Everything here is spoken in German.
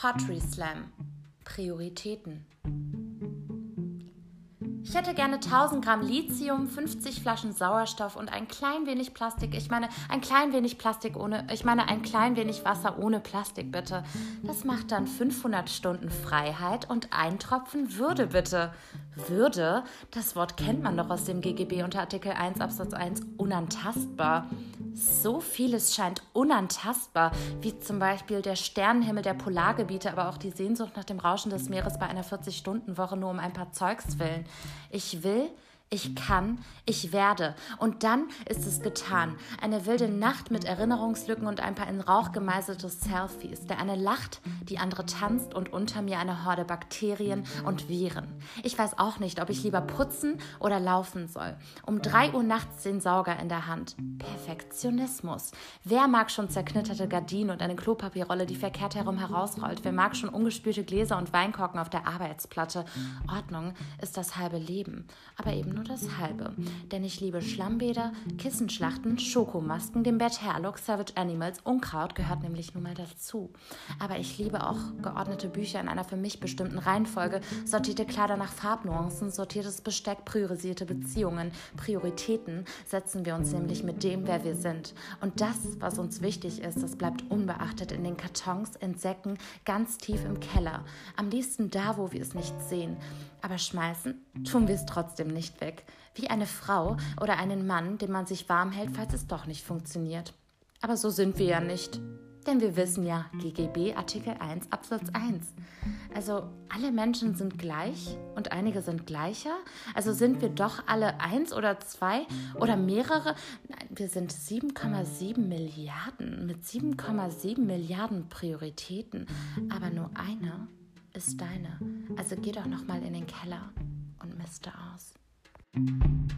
Pottery Slam. Prioritäten. Ich hätte gerne 1000 Gramm Lithium, 50 Flaschen Sauerstoff und ein klein wenig Plastik. Ich meine, ein klein wenig Plastik ohne, ich meine, ein klein wenig Wasser ohne Plastik, bitte. Das macht dann 500 Stunden Freiheit und ein Tropfen Würde, bitte. Würde, das Wort kennt man doch aus dem GGB unter Artikel 1 Absatz 1, unantastbar. So vieles scheint unantastbar, wie zum Beispiel der Sternenhimmel der Polargebiete, aber auch die Sehnsucht nach dem Rauschen des Meeres bei einer 40-Stunden-Woche nur um ein paar Zeugs willen. Ich will, ich kann, ich werde. Und dann ist es getan. Eine wilde Nacht mit Erinnerungslücken und ein paar in Rauch gemeißelte Selfies. Der eine lacht, die andere tanzt und unter mir eine Horde Bakterien und Viren. Ich weiß auch nicht, ob ich lieber putzen oder laufen soll. Um drei Uhr nachts den Sauger in der Hand. Perfektionismus. Wer mag schon zerknitterte Gardinen und eine Klopapierrolle, die verkehrt herum herausrollt? Wer mag schon ungespülte Gläser und Weinkorken auf der Arbeitsplatte? Ordnung ist das halbe Leben. Aber eben nur das halbe. Denn ich liebe Schlammbäder, Kissenschlachten, Schokomasken, den Bad Hairlook, Savage Animals, Unkraut gehört nämlich nun mal dazu. Aber ich liebe auch geordnete Bücher in einer für mich bestimmten Reihenfolge, sortierte Kleider nach Farbnuancen, sortiertes Besteck, priorisierte Beziehungen. Prioritäten setzen wir uns nämlich mit dem, wer wir sind. Und das, was uns wichtig ist, das bleibt unbeachtet in den Kartons, in Säcken, ganz tief im Keller. Am liebsten da, wo wir es nicht sehen. Aber schmeißen tun wir es trotzdem nicht weg. Wie eine Frau oder einen Mann, den man sich warm hält, falls es doch nicht funktioniert. Aber so sind wir ja nicht. Denn wir wissen ja, GGB Artikel 1 Absatz 1. Also alle Menschen sind gleich und einige sind gleicher. Also sind wir doch alle eins oder zwei oder mehrere. Nein, wir sind 7,7 Milliarden mit 7,7 Milliarden Prioritäten. Aber nur eine ist deine. Also geh doch noch mal in den Keller und miste aus. Thank you.